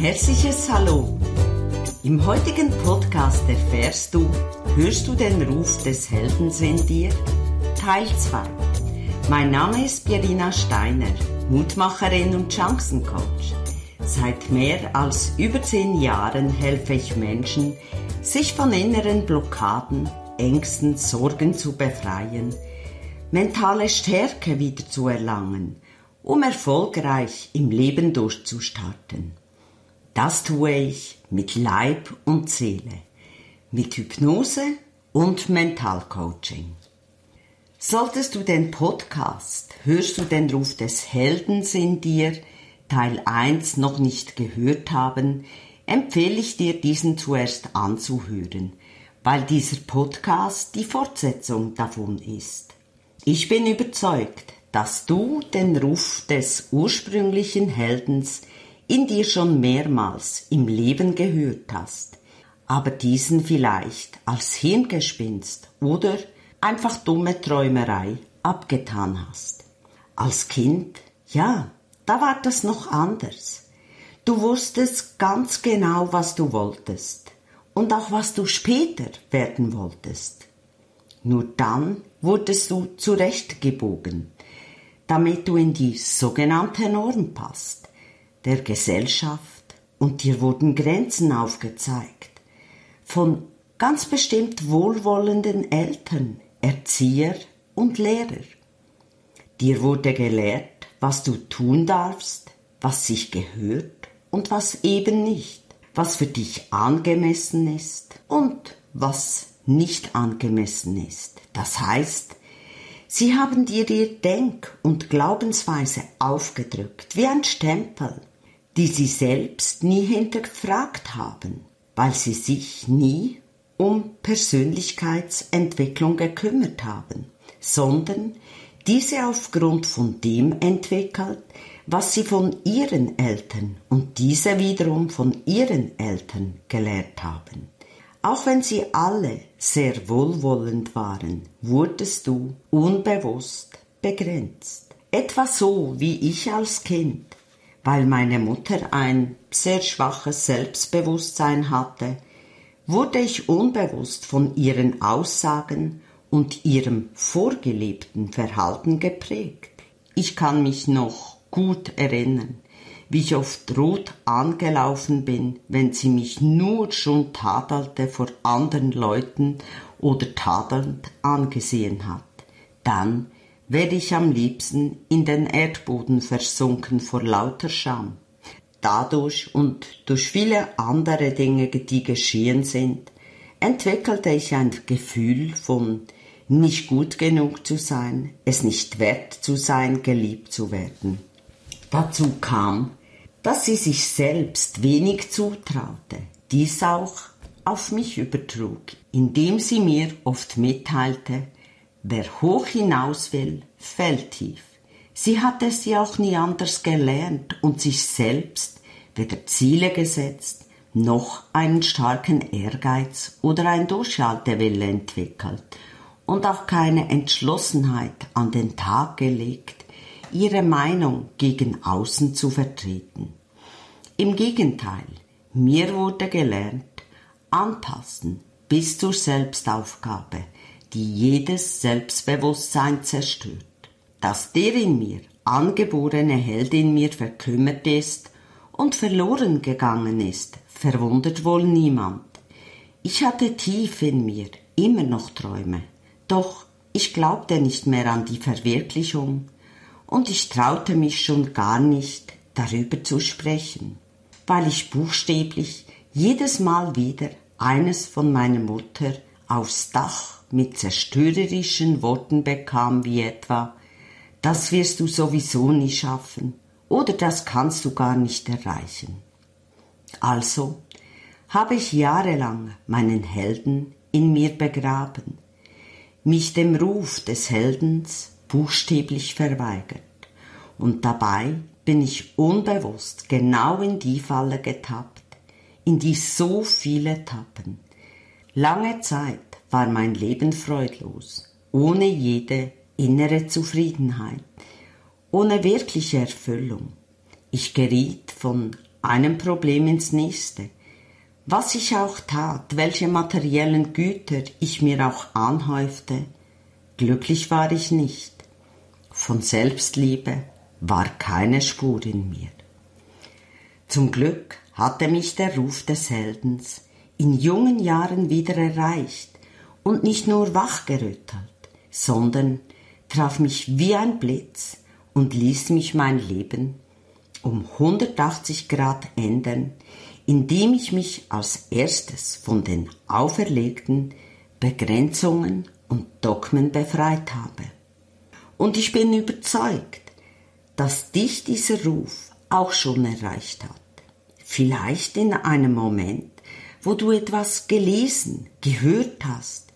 herzliches Hallo. Im heutigen Podcast erfährst du, hörst du den Ruf des Heldens in dir? Teil 2. Mein Name ist Pierina Steiner, Mutmacherin und Chancencoach. Seit mehr als über zehn Jahren helfe ich Menschen, sich von inneren Blockaden, Ängsten, Sorgen zu befreien, mentale Stärke wieder zu erlangen, um erfolgreich im Leben durchzustarten. Das tue ich mit Leib und Seele, mit Hypnose und Mentalcoaching. Solltest du den Podcast Hörst du den Ruf des Heldens in dir Teil 1 noch nicht gehört haben, empfehle ich dir diesen zuerst anzuhören, weil dieser Podcast die Fortsetzung davon ist. Ich bin überzeugt, dass du den Ruf des ursprünglichen Heldens in dir schon mehrmals im Leben gehört hast, aber diesen vielleicht als Hirngespinst oder einfach dumme Träumerei abgetan hast. Als Kind, ja, da war das noch anders. Du wusstest ganz genau, was du wolltest und auch was du später werden wolltest. Nur dann wurdest du zurechtgebogen, damit du in die sogenannte Norm passt der Gesellschaft und dir wurden Grenzen aufgezeigt von ganz bestimmt wohlwollenden Eltern, Erzieher und Lehrer. Dir wurde gelehrt, was du tun darfst, was sich gehört und was eben nicht, was für dich angemessen ist und was nicht angemessen ist. Das heißt, sie haben dir ihr Denk- und Glaubensweise aufgedrückt, wie ein Stempel, die sie selbst nie hinterfragt haben, weil sie sich nie um Persönlichkeitsentwicklung gekümmert haben, sondern diese aufgrund von dem entwickelt, was sie von ihren Eltern und diese wiederum von ihren Eltern gelehrt haben. Auch wenn sie alle sehr wohlwollend waren, wurdest du unbewusst begrenzt. Etwa so wie ich als Kind weil meine Mutter ein sehr schwaches Selbstbewusstsein hatte, wurde ich unbewusst von ihren Aussagen und ihrem vorgelebten Verhalten geprägt. Ich kann mich noch gut erinnern, wie ich oft rot angelaufen bin, wenn sie mich nur schon tadelte vor anderen Leuten oder tadelnd angesehen hat. Dann wäre ich am liebsten in den Erdboden versunken vor lauter Scham. Dadurch und durch viele andere Dinge, die geschehen sind, entwickelte ich ein Gefühl von nicht gut genug zu sein, es nicht wert zu sein, geliebt zu werden. Dazu kam, dass sie sich selbst wenig zutraute, dies auch auf mich übertrug, indem sie mir oft mitteilte, Wer hoch hinaus will, fällt tief. Sie hat es ja auch nie anders gelernt und sich selbst weder Ziele gesetzt, noch einen starken Ehrgeiz oder ein Durchhaltewille entwickelt und auch keine Entschlossenheit an den Tag gelegt, ihre Meinung gegen außen zu vertreten. Im Gegenteil, mir wurde gelernt, anpassen bis zur Selbstaufgabe, die jedes Selbstbewusstsein zerstört. Dass der in mir angeborene Held in mir verkümmert ist und verloren gegangen ist, verwundert wohl niemand. Ich hatte tief in mir immer noch Träume, doch ich glaubte nicht mehr an die Verwirklichung und ich traute mich schon gar nicht darüber zu sprechen, weil ich buchstäblich jedes Mal wieder eines von meiner Mutter aufs Dach mit zerstörerischen Worten bekam, wie etwa Das wirst du sowieso nie schaffen oder das kannst du gar nicht erreichen. Also habe ich jahrelang meinen Helden in mir begraben, mich dem Ruf des Heldens buchstäblich verweigert, und dabei bin ich unbewusst genau in die Falle getappt, in die so viele tappen. Lange Zeit war mein Leben freudlos, ohne jede innere Zufriedenheit, ohne wirkliche Erfüllung. Ich geriet von einem Problem ins nächste. Was ich auch tat, welche materiellen Güter ich mir auch anhäufte, glücklich war ich nicht. Von Selbstliebe war keine Spur in mir. Zum Glück hatte mich der Ruf des Heldens in jungen Jahren wieder erreicht und nicht nur wachgerüttelt, sondern traf mich wie ein Blitz und ließ mich mein Leben um 180 Grad ändern, indem ich mich als erstes von den auferlegten Begrenzungen und Dogmen befreit habe. Und ich bin überzeugt, dass dich dieser Ruf auch schon erreicht hat. Vielleicht in einem Moment, wo du etwas gelesen, gehört hast.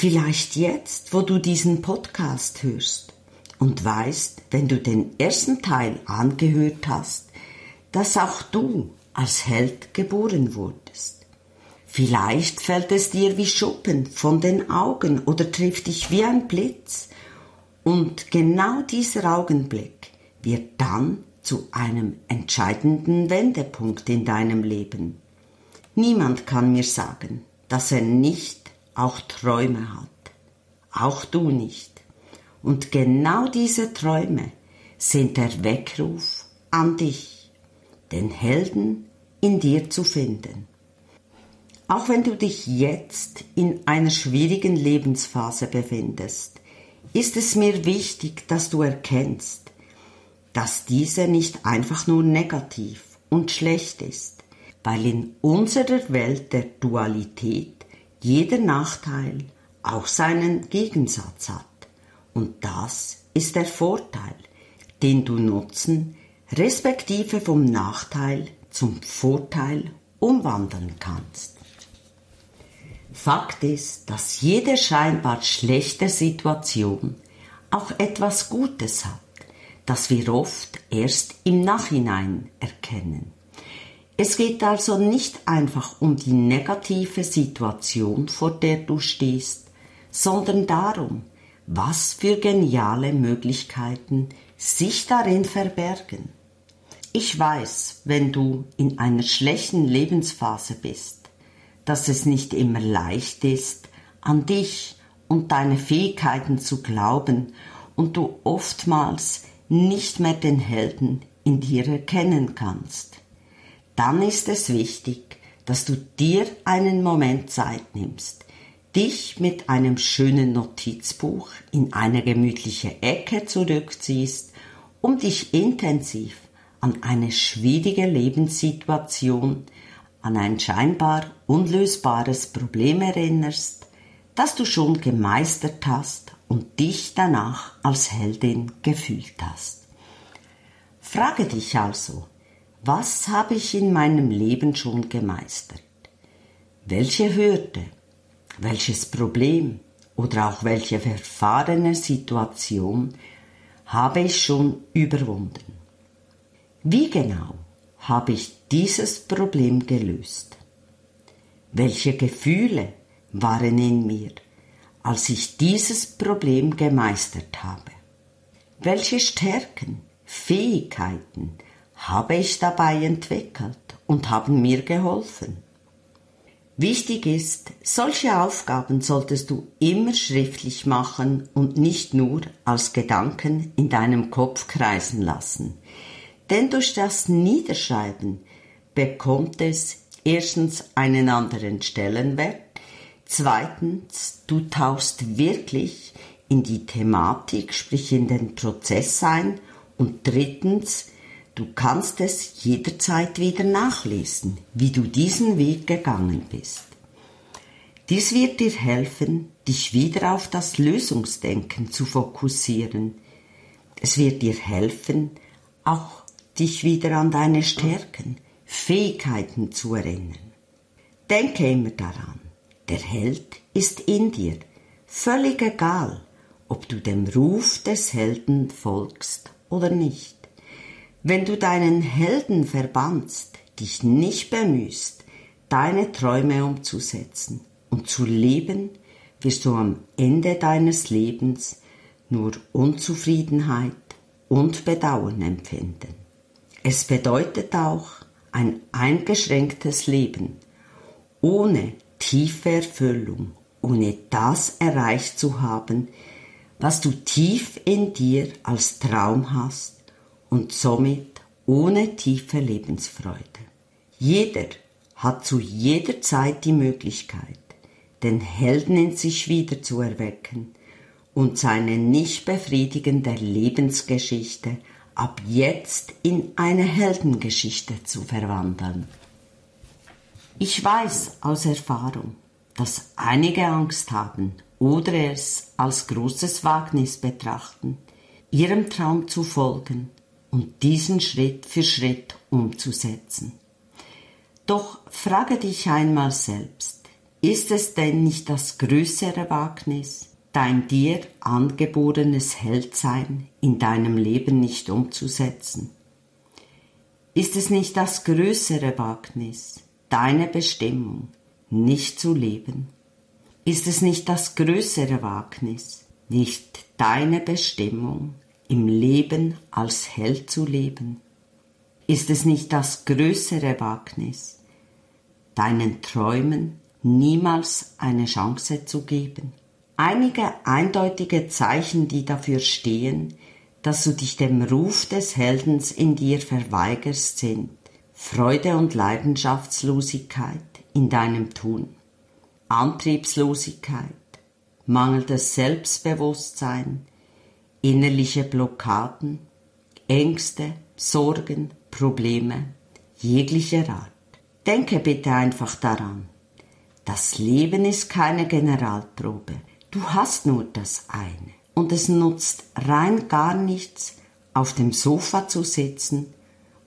Vielleicht jetzt, wo du diesen Podcast hörst und weißt, wenn du den ersten Teil angehört hast, dass auch du als Held geboren wurdest. Vielleicht fällt es dir wie Schuppen von den Augen oder trifft dich wie ein Blitz. Und genau dieser Augenblick wird dann zu einem entscheidenden Wendepunkt in deinem Leben. Niemand kann mir sagen, dass er nicht auch Träume hat. Auch du nicht. Und genau diese Träume sind der Weckruf an dich, den Helden in dir zu finden. Auch wenn du dich jetzt in einer schwierigen Lebensphase befindest, ist es mir wichtig, dass du erkennst, dass diese nicht einfach nur negativ und schlecht ist, weil in unserer Welt der Dualität jeder Nachteil auch seinen Gegensatz hat. Und das ist der Vorteil, den du nutzen, respektive vom Nachteil zum Vorteil umwandeln kannst. Fakt ist, dass jede scheinbar schlechte Situation auch etwas Gutes hat das wir oft erst im Nachhinein erkennen. Es geht also nicht einfach um die negative Situation, vor der du stehst, sondern darum, was für geniale Möglichkeiten sich darin verbergen. Ich weiß, wenn du in einer schlechten Lebensphase bist, dass es nicht immer leicht ist, an dich und deine Fähigkeiten zu glauben und du oftmals nicht mehr den Helden in dir erkennen kannst, dann ist es wichtig, dass du dir einen Moment Zeit nimmst, dich mit einem schönen Notizbuch in eine gemütliche Ecke zurückziehst, um dich intensiv an eine schwierige Lebenssituation, an ein scheinbar unlösbares Problem erinnerst, das du schon gemeistert hast und dich danach als Heldin gefühlt hast. Frage dich also, was habe ich in meinem Leben schon gemeistert? Welche Hürde, welches Problem oder auch welche verfahrene Situation habe ich schon überwunden? Wie genau habe ich dieses Problem gelöst? Welche Gefühle waren in mir? als ich dieses Problem gemeistert habe? Welche Stärken, Fähigkeiten habe ich dabei entwickelt und haben mir geholfen? Wichtig ist, solche Aufgaben solltest du immer schriftlich machen und nicht nur als Gedanken in deinem Kopf kreisen lassen. Denn durch das Niederschreiben bekommt es erstens einen anderen Stellenwert Zweitens, du tauchst wirklich in die Thematik, sprich in den Prozess ein. Und drittens, du kannst es jederzeit wieder nachlesen, wie du diesen Weg gegangen bist. Dies wird dir helfen, dich wieder auf das Lösungsdenken zu fokussieren. Es wird dir helfen, auch dich wieder an deine Stärken, Fähigkeiten zu erinnern. Denke immer daran, der Held ist in dir, völlig egal, ob du dem Ruf des Helden folgst oder nicht. Wenn du deinen Helden verbannst, dich nicht bemühst, deine Träume umzusetzen und zu leben, wirst du am Ende deines Lebens nur Unzufriedenheit und Bedauern empfinden. Es bedeutet auch, ein eingeschränktes Leben, ohne tiefe Erfüllung, ohne das erreicht zu haben, was du tief in dir als Traum hast und somit ohne tiefe Lebensfreude. Jeder hat zu jeder Zeit die Möglichkeit, den Helden in sich wieder zu erwecken und seine nicht befriedigende Lebensgeschichte ab jetzt in eine Heldengeschichte zu verwandeln. Ich weiß aus Erfahrung, dass einige Angst haben oder es als großes Wagnis betrachten, ihrem Traum zu folgen und diesen Schritt für Schritt umzusetzen. Doch frage dich einmal selbst, ist es denn nicht das größere Wagnis, dein dir angeborenes Heldsein in deinem Leben nicht umzusetzen? Ist es nicht das größere Wagnis, deine Bestimmung nicht zu leben? Ist es nicht das größere Wagnis, nicht deine Bestimmung im Leben als Held zu leben? Ist es nicht das größere Wagnis, deinen Träumen niemals eine Chance zu geben. Einige eindeutige Zeichen, die dafür stehen, dass du dich dem Ruf des Heldens in dir verweigerst, sind Freude und Leidenschaftslosigkeit in deinem Tun, Antriebslosigkeit, mangelndes Selbstbewusstsein, innerliche Blockaden, Ängste, Sorgen, Probleme jeglicher Art. Denke bitte einfach daran. Das Leben ist keine Generalprobe. Du hast nur das eine. Und es nutzt rein gar nichts, auf dem Sofa zu sitzen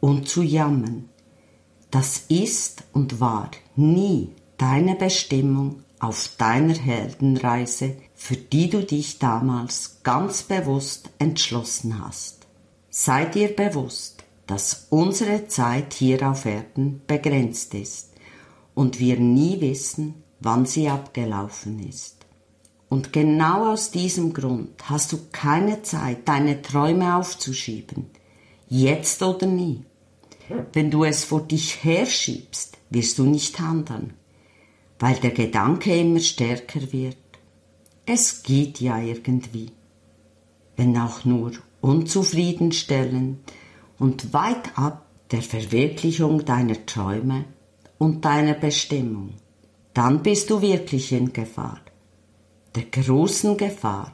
und zu jammern. Das ist und war nie deine Bestimmung auf deiner Heldenreise, für die du dich damals ganz bewusst entschlossen hast. Sei dir bewusst, dass unsere Zeit hier auf Erden begrenzt ist und wir nie wissen, wann sie abgelaufen ist. Und genau aus diesem Grund hast du keine Zeit, deine Träume aufzuschieben, jetzt oder nie. Wenn du es vor dich herschiebst, wirst du nicht handeln, weil der Gedanke immer stärker wird. Es geht ja irgendwie, wenn auch nur unzufriedenstellend und weit ab der Verwirklichung deiner Träume und deiner Bestimmung, dann bist du wirklich in Gefahr. Der großen Gefahr,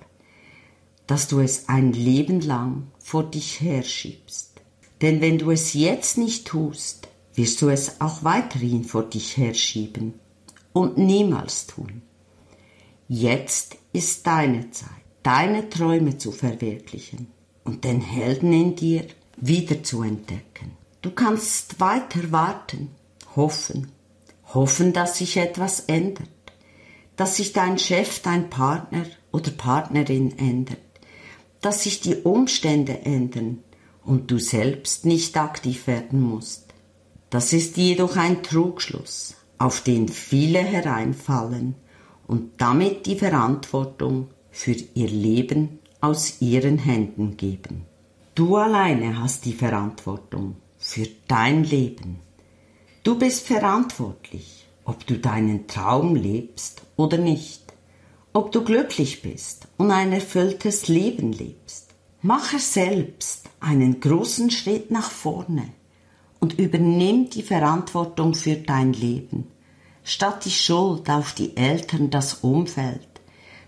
dass du es ein Leben lang vor dich herschiebst. Denn wenn du es jetzt nicht tust, wirst du es auch weiterhin vor dich herschieben und niemals tun. Jetzt ist deine Zeit, deine Träume zu verwirklichen und den Helden in dir wieder zu entdecken. Du kannst weiter warten, hoffen, hoffen, dass sich etwas ändert, dass sich dein Chef, dein Partner oder Partnerin ändert, dass sich die Umstände ändern und du selbst nicht aktiv werden musst. Das ist jedoch ein Trugschluss, auf den viele hereinfallen und damit die Verantwortung für ihr Leben aus ihren Händen geben. Du alleine hast die Verantwortung für dein Leben. Du bist verantwortlich, ob du deinen Traum lebst oder nicht, ob du glücklich bist und ein erfülltes Leben lebst. Mache selbst einen großen Schritt nach vorne und übernimm die Verantwortung für dein Leben, statt die Schuld auf die Eltern, das Umfeld,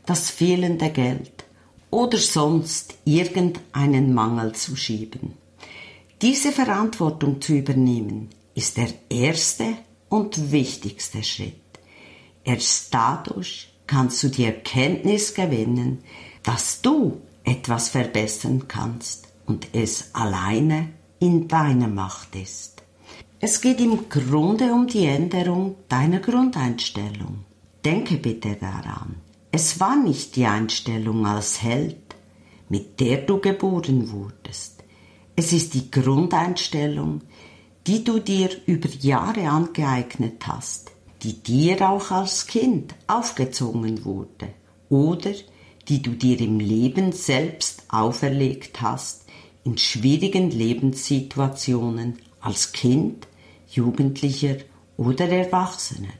das fehlende Geld oder sonst irgendeinen Mangel zu schieben. Diese Verantwortung zu übernehmen ist der erste und wichtigste Schritt. Erst dadurch kannst du die Erkenntnis gewinnen, dass du etwas verbessern kannst und es alleine in deiner Macht ist. Es geht im Grunde um die Änderung deiner Grundeinstellung. Denke bitte daran, es war nicht die Einstellung als Held, mit der du geboren wurdest. Es ist die Grundeinstellung, die du dir über Jahre angeeignet hast, die dir auch als Kind aufgezwungen wurde oder die du dir im Leben selbst auferlegt hast, in schwierigen Lebenssituationen als Kind, Jugendlicher oder Erwachsener.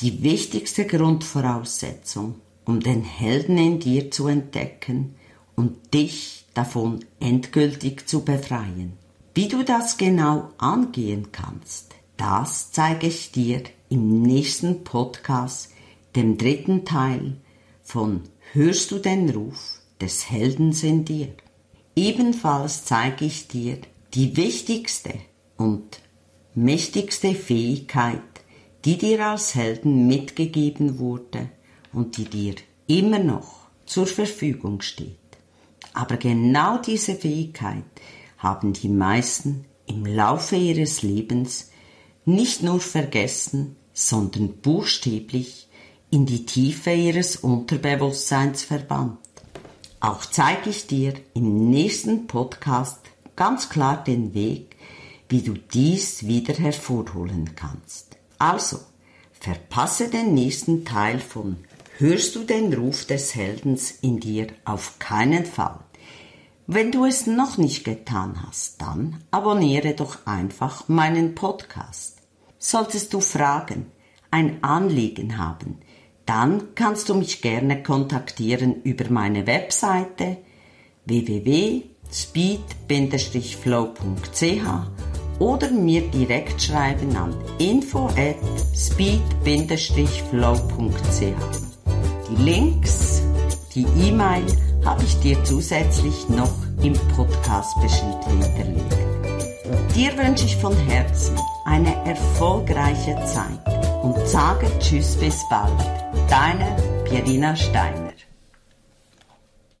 Die wichtigste Grundvoraussetzung, um den Helden in dir zu entdecken und dich davon endgültig zu befreien. Wie du das genau angehen kannst, das zeige ich dir im nächsten Podcast, dem dritten Teil von Hörst du den Ruf des Heldens in dir? Ebenfalls zeige ich dir die wichtigste und mächtigste Fähigkeit, die dir als Helden mitgegeben wurde und die dir immer noch zur Verfügung steht. Aber genau diese Fähigkeit haben die meisten im Laufe ihres Lebens nicht nur vergessen, sondern buchstäblich in die Tiefe ihres Unterbewusstseins verbannt. Auch zeige ich dir im nächsten Podcast ganz klar den Weg, wie du dies wieder hervorholen kannst. Also, verpasse den nächsten Teil von Hörst du den Ruf des Heldens in dir auf keinen Fall. Wenn du es noch nicht getan hast, dann abonniere doch einfach meinen Podcast. Solltest du Fragen, ein Anliegen haben, dann kannst du mich gerne kontaktieren über meine Webseite www.speed-flow.ch oder mir direkt schreiben an info at speed-flow.ch. Die Links, die E-Mail habe ich dir zusätzlich noch im Podcast-Beschnitt hinterlegt. Dir wünsche ich von Herzen eine erfolgreiche Zeit und sage Tschüss bis bald. Deine Pierina Steiner.